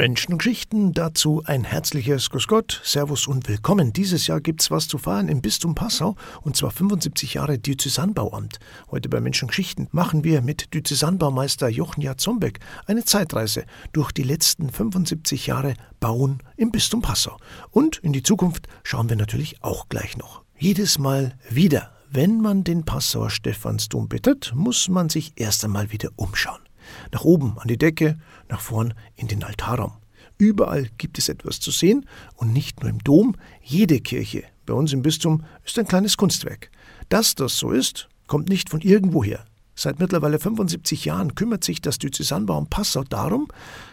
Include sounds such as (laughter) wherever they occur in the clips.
Menschengeschichten, dazu ein herzliches Grüß Gott, Servus und Willkommen. Dieses Jahr gibt's was zu feiern im Bistum Passau und zwar 75 Jahre Diözesanbauamt. Heute bei Menschengeschichten machen wir mit Diözesanbaumeister Jochen Zombeck eine Zeitreise durch die letzten 75 Jahre Bauen im Bistum Passau. Und in die Zukunft schauen wir natürlich auch gleich noch. Jedes Mal wieder, wenn man den Passauer Stephansdom bittet, muss man sich erst einmal wieder umschauen. Nach oben an die Decke, nach vorn in den Altarraum. Überall gibt es etwas zu sehen und nicht nur im Dom, jede Kirche bei uns im Bistum ist ein kleines Kunstwerk. Dass das so ist, kommt nicht von irgendwoher. Seit mittlerweile 75 Jahren kümmert sich das Diözesanbau Passau darum,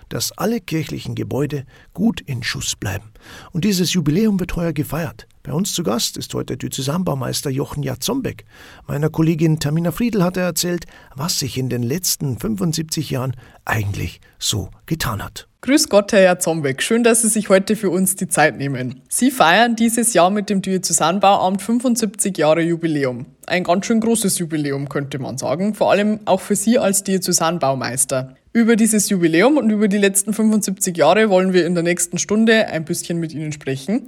dass alle kirchlichen Gebäude gut in Schuss bleiben. Und dieses Jubiläum wird heuer gefeiert. Bei uns zu Gast ist heute Diözesanbaumeister Jochen Jatzombeck. Meiner Kollegin Tamina Friedl hat er erzählt, was sich in den letzten 75 Jahren eigentlich so getan hat. Grüß Gott, Herr Jatzombeck. Schön, dass Sie sich heute für uns die Zeit nehmen. Sie feiern dieses Jahr mit dem Diözesanbauamt 75 Jahre Jubiläum. Ein ganz schön großes Jubiläum, könnte man sagen. Vor allem auch für Sie als Diözesanbaumeister. Über dieses Jubiläum und über die letzten 75 Jahre wollen wir in der nächsten Stunde ein bisschen mit Ihnen sprechen.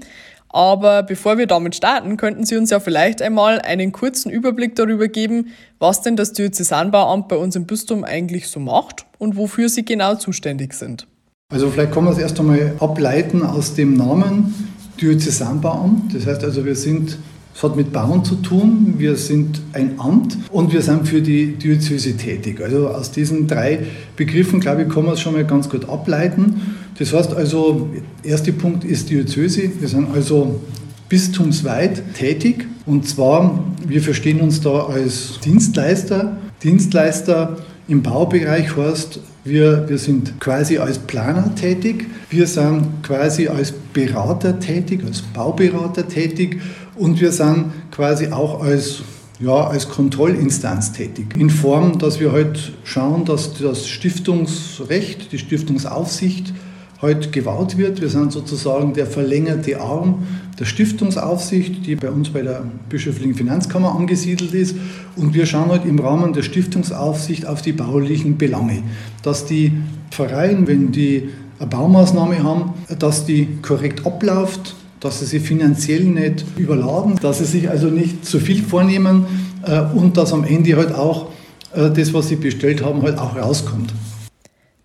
Aber bevor wir damit starten, könnten Sie uns ja vielleicht einmal einen kurzen Überblick darüber geben, was denn das Diözesanbauamt bei uns im Bistum eigentlich so macht und wofür Sie genau zuständig sind. Also vielleicht kann man es erst einmal ableiten aus dem Namen Diözesanbauamt. Das heißt also, wir sind es hat mit Bauen zu tun, wir sind ein Amt und wir sind für die Diözese tätig. Also aus diesen drei Begriffen, glaube ich, kann man es schon mal ganz gut ableiten. Das heißt also, der erste Punkt ist Diözese. Wir sind also bistumsweit tätig und zwar, wir verstehen uns da als Dienstleister. Dienstleister im Baubereich heißt, wir, wir sind quasi als Planer tätig, wir sind quasi als Berater tätig, als Bauberater tätig und wir sind quasi auch als ja, als Kontrollinstanz tätig. In Form, dass wir halt schauen, dass das Stiftungsrecht, die Stiftungsaufsicht heute gewaut wird. Wir sind sozusagen der verlängerte Arm der Stiftungsaufsicht, die bei uns bei der Bischöflichen Finanzkammer angesiedelt ist. Und wir schauen halt im Rahmen der Stiftungsaufsicht auf die baulichen Belange. Dass die Vereine, wenn die eine Baumaßnahme haben, dass die korrekt abläuft, dass sie sich finanziell nicht überladen, dass sie sich also nicht zu viel vornehmen äh, und dass am Ende halt auch äh, das, was sie bestellt haben, halt auch rauskommt.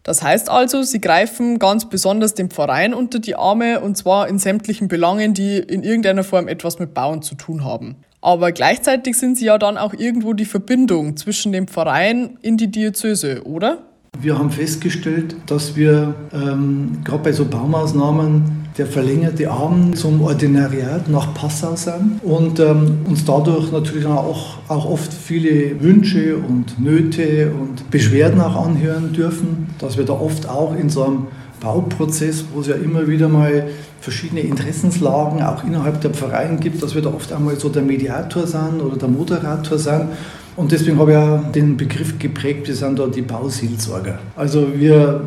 Das heißt also, sie greifen ganz besonders dem Verein unter die Arme und zwar in sämtlichen Belangen, die in irgendeiner Form etwas mit Bauen zu tun haben. Aber gleichzeitig sind sie ja dann auch irgendwo die Verbindung zwischen dem Verein in die Diözese, oder? Wir haben festgestellt, dass wir ähm, gerade bei so Baumaßnahmen der verlängerte Arm zum Ordinariat nach Passau sind und ähm, uns dadurch natürlich auch, auch oft viele Wünsche und Nöte und Beschwerden auch anhören dürfen, dass wir da oft auch in so einem Bauprozess, wo es ja immer wieder mal verschiedene Interessenslagen auch innerhalb der Vereine gibt, dass wir da oft einmal so der Mediator sind oder der Moderator sind und deswegen habe ich auch den Begriff geprägt, wir sind da die Bauseelsorger. Also wir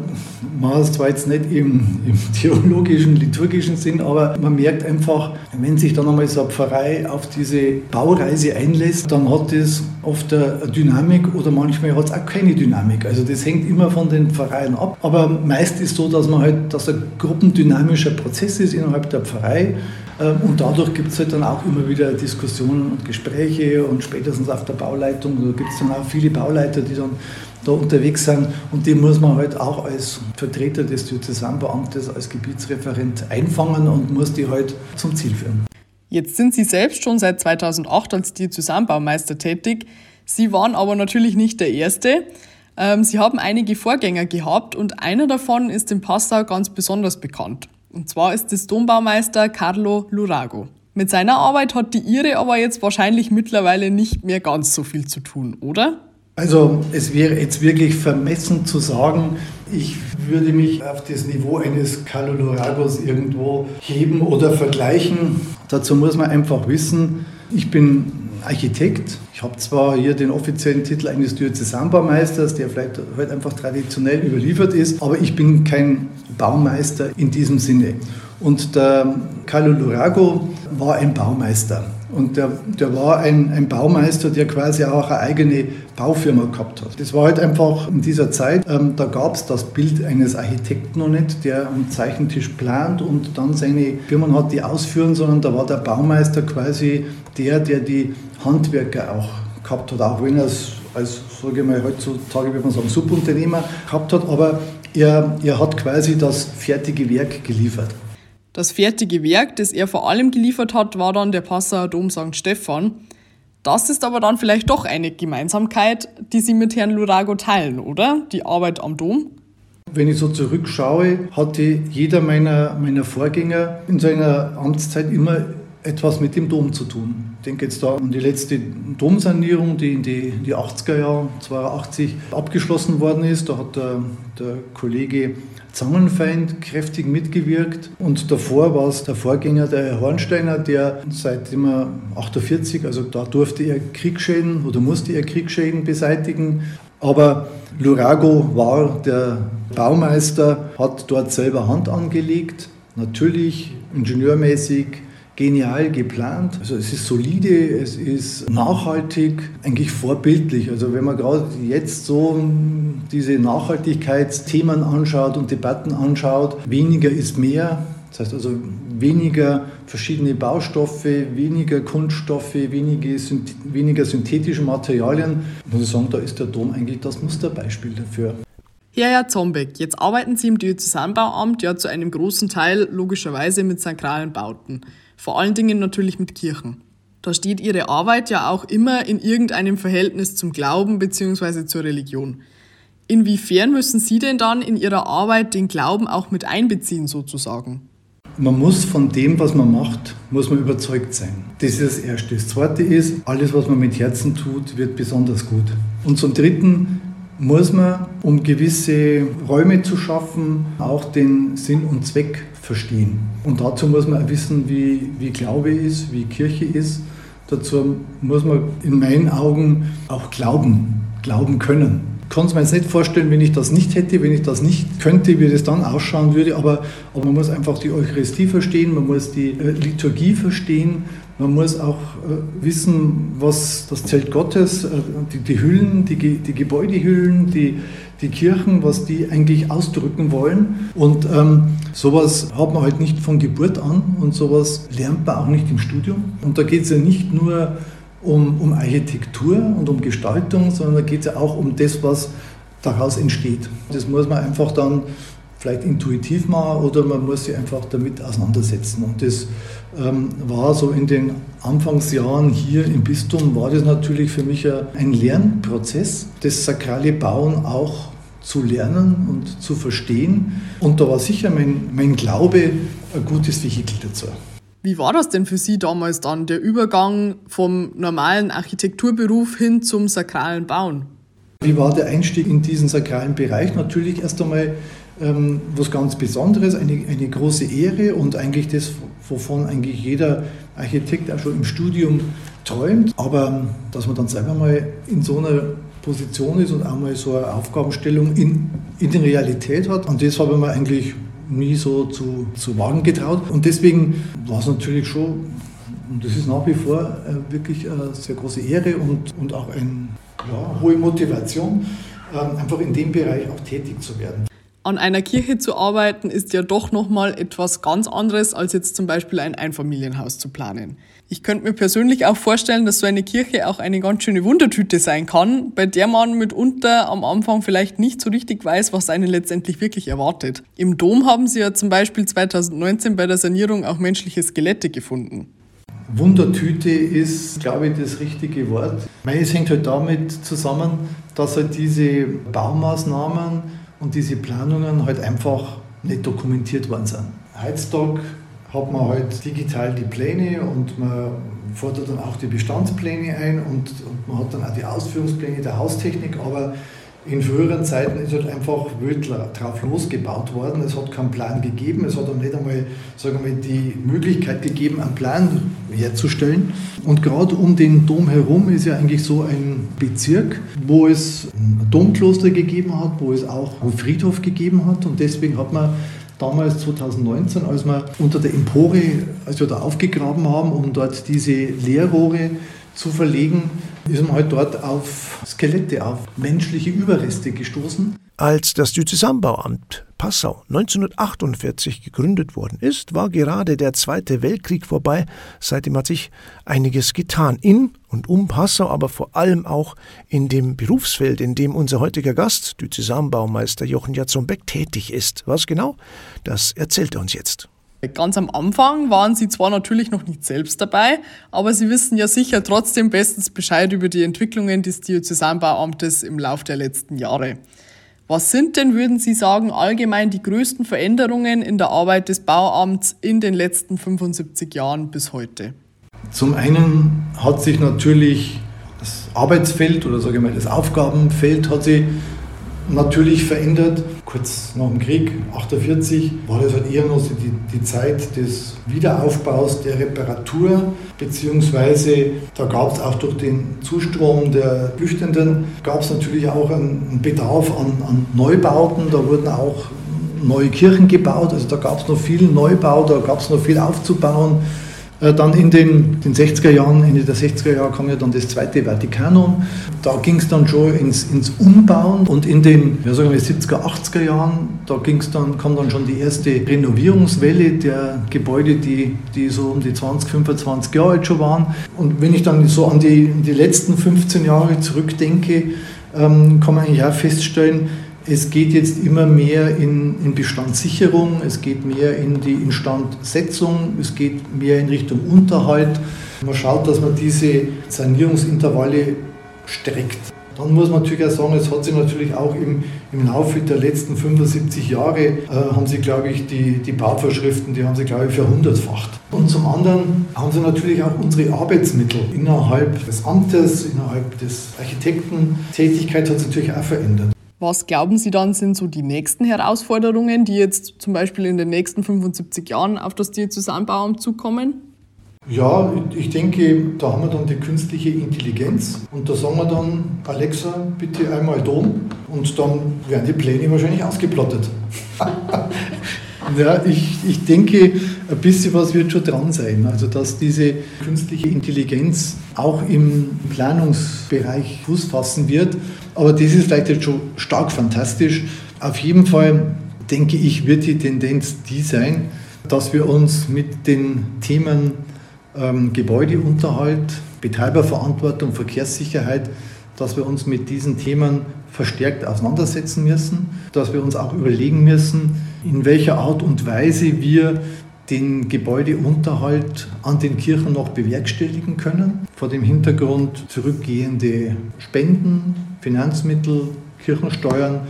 machen es zwar jetzt nicht im, im, (laughs) theologischen, liturgischen Sinn, aber man merkt einfach, wenn sich dann einmal so eine Pfarrei auf diese Baureise einlässt, dann hat das oft eine Dynamik oder manchmal hat es auch keine Dynamik. Also das hängt immer von den Pfarreien ab. Aber meist ist so, dass man halt, dass ein gruppendynamischer Prozess ist innerhalb der Pfarrei. Ähm, und dadurch gibt es halt dann auch immer wieder Diskussionen und Gespräche und spätestens auf der Bauleitung, da gibt es dann auch viele Bauleiter, die dann da unterwegs sind und die muss man halt auch als Vertreter des Diözesanbeamtes, als Gebietsreferent einfangen und muss die halt zum Ziel führen. Jetzt sind Sie selbst schon seit 2008 als Diözesanbaumeister tätig. Sie waren aber natürlich nicht der Erste. Ähm, Sie haben einige Vorgänger gehabt und einer davon ist in Passau ganz besonders bekannt. Und zwar ist es Dombaumeister Carlo Lurago. Mit seiner Arbeit hat die Ihre aber jetzt wahrscheinlich mittlerweile nicht mehr ganz so viel zu tun, oder? Also es wäre jetzt wirklich vermessen zu sagen, ich würde mich auf das Niveau eines Carlo Luragos irgendwo heben oder vergleichen. Dazu muss man einfach wissen, ich bin Architekt. Ich habe zwar hier den offiziellen Titel eines Diözesanbaumeisters, der vielleicht heute einfach traditionell überliefert ist, aber ich bin kein Baumeister in diesem Sinne. Und der Carlo Lurago war ein Baumeister. Und der, der war ein, ein Baumeister, der quasi auch eine eigene Baufirma gehabt hat. Das war halt einfach in dieser Zeit, ähm, da gab es das Bild eines Architekten noch nicht, der am Zeichentisch plant und dann seine Firmen hat, die ausführen, sondern da war der Baumeister quasi der, der die Handwerker auch gehabt hat, auch wenn er es als, sage ich mal, heutzutage würde man sagen, Subunternehmer gehabt hat, aber er, er hat quasi das fertige Werk geliefert. Das fertige Werk, das er vor allem geliefert hat, war dann der Passauer Dom St. Stephan. Das ist aber dann vielleicht doch eine Gemeinsamkeit, die Sie mit Herrn Lurago teilen, oder? Die Arbeit am Dom? Wenn ich so zurückschaue, hatte jeder meiner, meiner Vorgänger in seiner Amtszeit immer etwas mit dem Dom zu tun. Ich denke jetzt da an die letzte Domsanierung, die in die, die 80er Jahre, 82, abgeschlossen worden ist. Da hat der, der Kollege Zangenfeind kräftig mitgewirkt. Und davor war es der Vorgänger, der Herr Hornsteiner, der seitdem er 48, also da durfte er Kriegsschäden oder musste er Kriegsschäden beseitigen. Aber Lurago war der Baumeister, hat dort selber Hand angelegt. Natürlich ingenieurmäßig genial geplant. Also es ist solide, es ist nachhaltig, eigentlich vorbildlich. Also wenn man gerade jetzt so diese Nachhaltigkeitsthemen anschaut und Debatten anschaut, weniger ist mehr. Das heißt also weniger verschiedene Baustoffe, weniger Kunststoffe, weniger, weniger synthetische Materialien. Muss ich sagen, da ist der Dom eigentlich das Musterbeispiel dafür. Ja, Herr Zombeck, jetzt arbeiten Sie im Diözesanbauamt ja zu einem großen Teil logischerweise mit sakralen Bauten. Vor allen Dingen natürlich mit Kirchen. Da steht Ihre Arbeit ja auch immer in irgendeinem Verhältnis zum Glauben bzw. zur Religion. Inwiefern müssen Sie denn dann in Ihrer Arbeit den Glauben auch mit einbeziehen sozusagen? Man muss von dem, was man macht, muss man überzeugt sein. Das ist das Erste. Das Zweite ist, alles, was man mit Herzen tut, wird besonders gut. Und zum Dritten muss man, um gewisse Räume zu schaffen, auch den Sinn und Zweck verstehen. Und dazu muss man wissen, wie, wie Glaube ist, wie Kirche ist. Dazu muss man in meinen Augen auch glauben, glauben können. Ich kann es mir jetzt nicht vorstellen, wenn ich das nicht hätte, wenn ich das nicht könnte, wie das dann ausschauen würde. Aber, aber man muss einfach die Eucharistie verstehen, man muss die äh, Liturgie verstehen, man muss auch äh, wissen, was das Zelt Gottes, äh, die, die Hüllen, die, die Gebäudehüllen, die, die Kirchen, was die eigentlich ausdrücken wollen. Und ähm, sowas hat man halt nicht von Geburt an und sowas lernt man auch nicht im Studium. Und da geht es ja nicht nur um, um Architektur und um Gestaltung, sondern da geht es ja auch um das, was daraus entsteht. Das muss man einfach dann vielleicht intuitiv machen oder man muss sich einfach damit auseinandersetzen. Und das ähm, war so in den Anfangsjahren hier im Bistum, war das natürlich für mich ein Lernprozess, das sakrale Bauen auch zu lernen und zu verstehen. Und da war sicher mein, mein Glaube ein gutes Vehikel dazu. Wie war das denn für Sie damals dann, der Übergang vom normalen Architekturberuf hin zum sakralen Bauen? Wie war der Einstieg in diesen sakralen Bereich? Natürlich erst einmal ähm, was ganz Besonderes, eine, eine große Ehre und eigentlich das, wovon eigentlich jeder Architekt auch schon im Studium träumt. Aber ähm, dass man dann selber mal in so einer Position ist und auch mal so eine Aufgabenstellung in, in der Realität hat. Und das habe ich mir eigentlich nie so zu, zu wagen getraut. Und deswegen war es natürlich schon, und das ist nach wie vor äh, wirklich eine sehr große Ehre und, und auch eine ja, hohe Motivation, ähm, einfach in dem Bereich auch tätig zu werden an einer Kirche zu arbeiten ist ja doch nochmal etwas ganz anderes, als jetzt zum Beispiel ein Einfamilienhaus zu planen. Ich könnte mir persönlich auch vorstellen, dass so eine Kirche auch eine ganz schöne Wundertüte sein kann, bei der man mitunter am Anfang vielleicht nicht so richtig weiß, was einen letztendlich wirklich erwartet. Im Dom haben sie ja zum Beispiel 2019 bei der Sanierung auch menschliche Skelette gefunden. Wundertüte ist, glaube ich, das richtige Wort. Es hängt halt damit zusammen, dass halt diese Baumaßnahmen und diese Planungen halt einfach nicht dokumentiert worden sind. Heutzutage hat man halt digital die Pläne und man fordert dann auch die Bestandspläne ein und, und man hat dann auch die Ausführungspläne der Haustechnik, aber in früheren Zeiten ist halt einfach wild drauf losgebaut worden. Es hat keinen Plan gegeben. Es hat auch nicht einmal, sagen wir die Möglichkeit gegeben, einen Plan herzustellen. Und gerade um den Dom herum ist ja eigentlich so ein Bezirk, wo es ein Domkloster gegeben hat, wo es auch einen Friedhof gegeben hat. Und deswegen hat man damals 2019, als wir unter der Empore, als wir da aufgegraben haben, um dort diese Leerrohre zu verlegen, ist man halt dort auf Skelette, auf menschliche Überreste gestoßen. Als das Diözesanbauamt Passau 1948 gegründet worden ist, war gerade der Zweite Weltkrieg vorbei. Seitdem hat sich einiges getan in und um Passau, aber vor allem auch in dem Berufsfeld, in dem unser heutiger Gast, Diözesanbaumeister Jochen Jatzombeck, tätig ist. Was genau? Das erzählt er uns jetzt. Ganz am Anfang waren Sie zwar natürlich noch nicht selbst dabei, aber Sie wissen ja sicher trotzdem bestens Bescheid über die Entwicklungen des Diözesanbauamtes im Laufe der letzten Jahre. Was sind denn, würden Sie sagen, allgemein die größten Veränderungen in der Arbeit des Bauamts in den letzten 75 Jahren bis heute? Zum einen hat sich natürlich das Arbeitsfeld oder sage ich mal das Aufgabenfeld hat sich natürlich verändert. Kurz nach dem Krieg, 1948, war das halt eher noch so die, die Zeit des Wiederaufbaus, der Reparatur, beziehungsweise da gab es auch durch den Zustrom der Flüchtenden, gab es natürlich auch einen Bedarf an, an Neubauten. Da wurden auch neue Kirchen gebaut, also da gab es noch viel Neubau, da gab es noch viel aufzubauen. Äh, dann in den, den 60er Jahren, Ende der 60er Jahre kam ja dann das zweite Vatikanum. Da ging es dann schon ins, ins Umbauen und in den ja, sagen wir 70er, 80er Jahren, da ging's dann, kam dann schon die erste Renovierungswelle der Gebäude, die, die so um die 20, 25 Jahre alt schon waren. Und wenn ich dann so an die, die letzten 15 Jahre zurückdenke, ähm, kann man eigentlich auch feststellen, es geht jetzt immer mehr in, in Bestandssicherung, es geht mehr in die Instandsetzung, es geht mehr in Richtung Unterhalt. Man schaut, dass man diese Sanierungsintervalle streckt. Dann muss man natürlich auch sagen, es hat sich natürlich auch im, im Laufe der letzten 75 Jahre, äh, haben sie, glaube ich, die, die Bauvorschriften, die haben sie, glaube ich, verhundertfacht. Und zum anderen haben sie natürlich auch unsere Arbeitsmittel innerhalb des Amtes, innerhalb des Architektentätigkeit hat sich natürlich auch verändert. Was glauben Sie dann sind so die nächsten Herausforderungen, die jetzt zum Beispiel in den nächsten 75 Jahren auf das Diözesanbauamt zukommen? Ja, ich denke, da haben wir dann die künstliche Intelligenz und da sagen wir dann, Alexa, bitte einmal Dom und dann werden die Pläne wahrscheinlich ausgeplottet. (laughs) ja, ich, ich denke, ein bisschen was wird schon dran sein. Also, dass diese künstliche Intelligenz auch im Planungsbereich Fuß fassen wird. Aber das ist vielleicht jetzt schon stark fantastisch. Auf jeden Fall denke ich, wird die Tendenz die sein, dass wir uns mit den Themen ähm, Gebäudeunterhalt, Betreiberverantwortung, Verkehrssicherheit, dass wir uns mit diesen Themen verstärkt auseinandersetzen müssen, dass wir uns auch überlegen müssen, in welcher Art und Weise wir den Gebäudeunterhalt an den Kirchen noch bewerkstelligen können. Vor dem Hintergrund zurückgehende Spenden, Finanzmittel, Kirchensteuern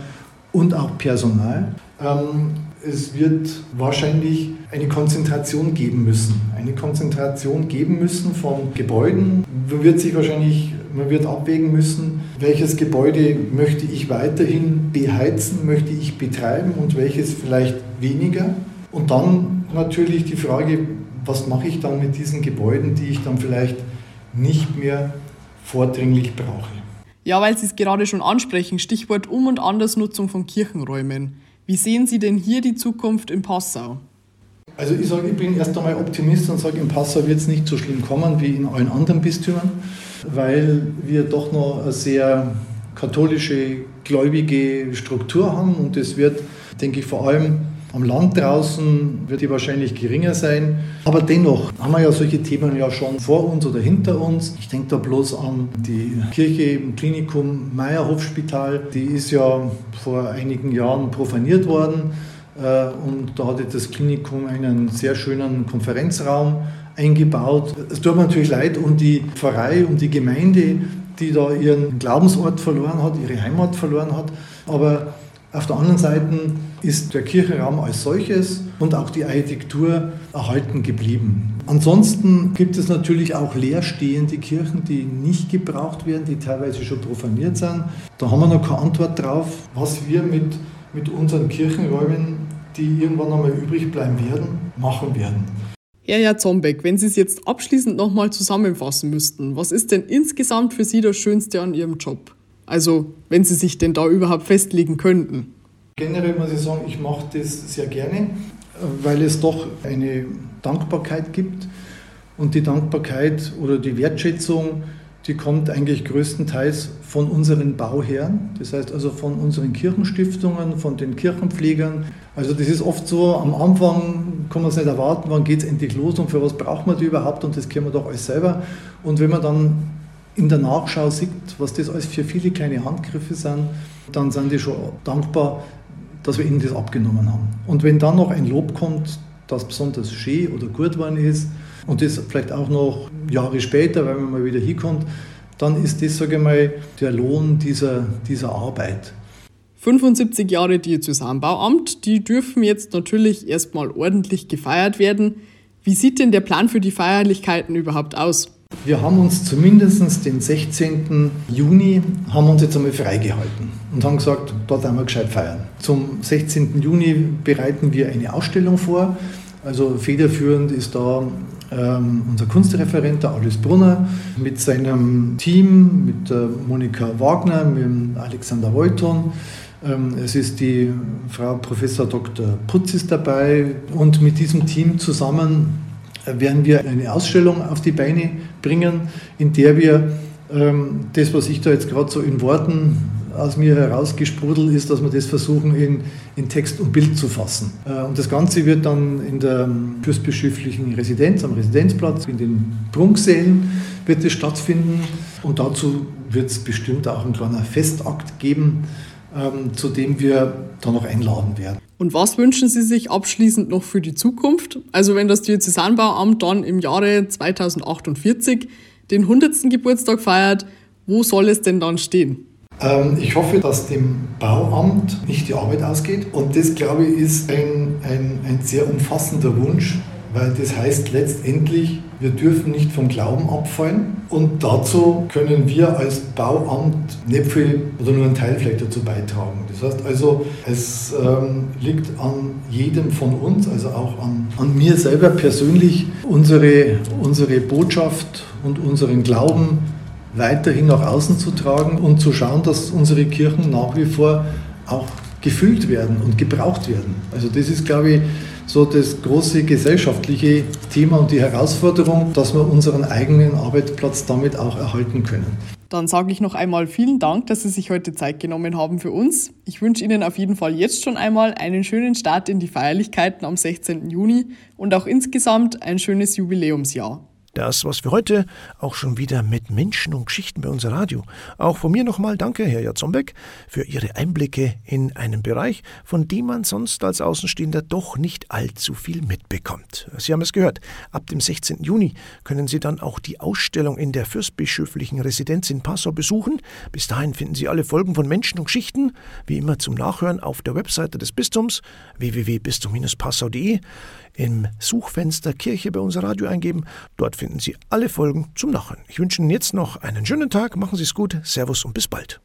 und auch Personal. Ähm, es wird wahrscheinlich eine Konzentration geben müssen. Eine Konzentration geben müssen von Gebäuden. Man wird sich wahrscheinlich, man wird abwägen müssen, welches Gebäude möchte ich weiterhin beheizen, möchte ich betreiben und welches vielleicht weniger. Und dann natürlich die Frage, was mache ich dann mit diesen Gebäuden, die ich dann vielleicht nicht mehr vordringlich brauche. Ja, weil Sie es gerade schon ansprechen, Stichwort Um- und Andersnutzung von Kirchenräumen. Wie sehen Sie denn hier die Zukunft in Passau? Also ich sage, ich bin erst einmal Optimist und sage, in Passau wird es nicht so schlimm kommen wie in allen anderen Bistümern, weil wir doch noch eine sehr katholische, gläubige Struktur haben und es wird, denke ich, vor allem am Land draußen wird die wahrscheinlich geringer sein. Aber dennoch haben wir ja solche Themen ja schon vor uns oder hinter uns. Ich denke da bloß an die Kirche im Klinikum Meierhofspital. Die ist ja vor einigen Jahren profaniert worden. Äh, und da hatte das Klinikum einen sehr schönen Konferenzraum eingebaut. Es tut mir natürlich leid um die Pfarrei, um die Gemeinde, die da ihren Glaubensort verloren hat, ihre Heimat verloren hat. Aber auf der anderen Seite ist der Kirchenraum als solches und auch die Architektur erhalten geblieben. Ansonsten gibt es natürlich auch leerstehende Kirchen, die nicht gebraucht werden, die teilweise schon profaniert sind. Da haben wir noch keine Antwort drauf, was wir mit, mit unseren Kirchenräumen, die irgendwann einmal übrig bleiben werden, machen werden. Herr Herr Zombeck, wenn Sie es jetzt abschließend nochmal zusammenfassen müssten, was ist denn insgesamt für Sie das Schönste an Ihrem Job? Also, wenn Sie sich denn da überhaupt festlegen könnten. Generell muss ich sagen, ich mache das sehr gerne, weil es doch eine Dankbarkeit gibt. Und die Dankbarkeit oder die Wertschätzung, die kommt eigentlich größtenteils von unseren Bauherren, das heißt also von unseren Kirchenstiftungen, von den Kirchenpflegern. Also das ist oft so, am Anfang kann man es nicht erwarten, wann geht es endlich los und für was braucht man die überhaupt und das können wir doch alles selber. Und wenn man dann in der Nachschau sieht, was das alles für viele kleine Handgriffe sind, dann sind die schon dankbar, dass wir ihnen das abgenommen haben. Und wenn dann noch ein Lob kommt, das besonders schön oder gut geworden ist und das vielleicht auch noch Jahre später, weil man mal wieder hinkommt, dann ist das, sage ich mal, der Lohn dieser, dieser Arbeit. 75 Jahre Diözesanbauamt, die dürfen jetzt natürlich erstmal ordentlich gefeiert werden. Wie sieht denn der Plan für die Feierlichkeiten überhaupt aus? Wir haben uns zumindest den 16. Juni haben uns jetzt einmal freigehalten und haben gesagt, dort einmal gescheit feiern. Zum 16. Juni bereiten wir eine Ausstellung vor. Also federführend ist da ähm, unser Kunstreferent, der Alice Brunner, mit seinem Team, mit der Monika Wagner, mit Alexander Reuton. Ähm, es ist die Frau Professor Dr. Putz ist dabei und mit diesem Team zusammen werden wir eine Ausstellung auf die Beine bringen, in der wir ähm, das, was ich da jetzt gerade so in Worten aus mir herausgesprudelt ist, dass wir das versuchen in, in Text und Bild zu fassen. Äh, und das Ganze wird dann in der fürstbischöflichen Residenz, am Residenzplatz, in den Prunksälen wird es stattfinden. Und dazu wird es bestimmt auch ein kleiner Festakt geben, ähm, zu dem wir dann noch einladen werden. Und was wünschen Sie sich abschließend noch für die Zukunft? Also wenn das Diözesanbauamt dann im Jahre 2048 den 100. Geburtstag feiert, wo soll es denn dann stehen? Ähm, ich hoffe, dass dem Bauamt nicht die Arbeit ausgeht. Und das, glaube ich, ist ein, ein, ein sehr umfassender Wunsch, weil das heißt letztendlich, wir dürfen nicht vom Glauben abfallen und dazu können wir als Bauamt nicht viel oder nur einen Teil vielleicht dazu beitragen. Das heißt also, es ähm, liegt an jedem von uns, also auch an, an mir selber persönlich, unsere, unsere Botschaft und unseren Glauben weiterhin nach außen zu tragen und zu schauen, dass unsere Kirchen nach wie vor auch gefüllt werden und gebraucht werden. Also das ist, glaube ich, so das große gesellschaftliche Thema und die Herausforderung, dass wir unseren eigenen Arbeitsplatz damit auch erhalten können. Dann sage ich noch einmal vielen Dank, dass Sie sich heute Zeit genommen haben für uns. Ich wünsche Ihnen auf jeden Fall jetzt schon einmal einen schönen Start in die Feierlichkeiten am 16. Juni und auch insgesamt ein schönes Jubiläumsjahr. Das war's für heute. Auch schon wieder mit Menschen und Geschichten bei unser Radio. Auch von mir nochmal danke, Herr Jatzombeck, für Ihre Einblicke in einen Bereich, von dem man sonst als Außenstehender doch nicht allzu viel mitbekommt. Sie haben es gehört. Ab dem 16. Juni können Sie dann auch die Ausstellung in der fürstbischöflichen Residenz in Passau besuchen. Bis dahin finden Sie alle Folgen von Menschen und Geschichten, wie immer zum Nachhören auf der Webseite des Bistums www.bistum-passau.de im Suchfenster Kirche bei unser Radio eingeben. Dort finden Sie alle Folgen zum Nachhören. Ich wünsche Ihnen jetzt noch einen schönen Tag, machen Sie es gut, Servus und bis bald.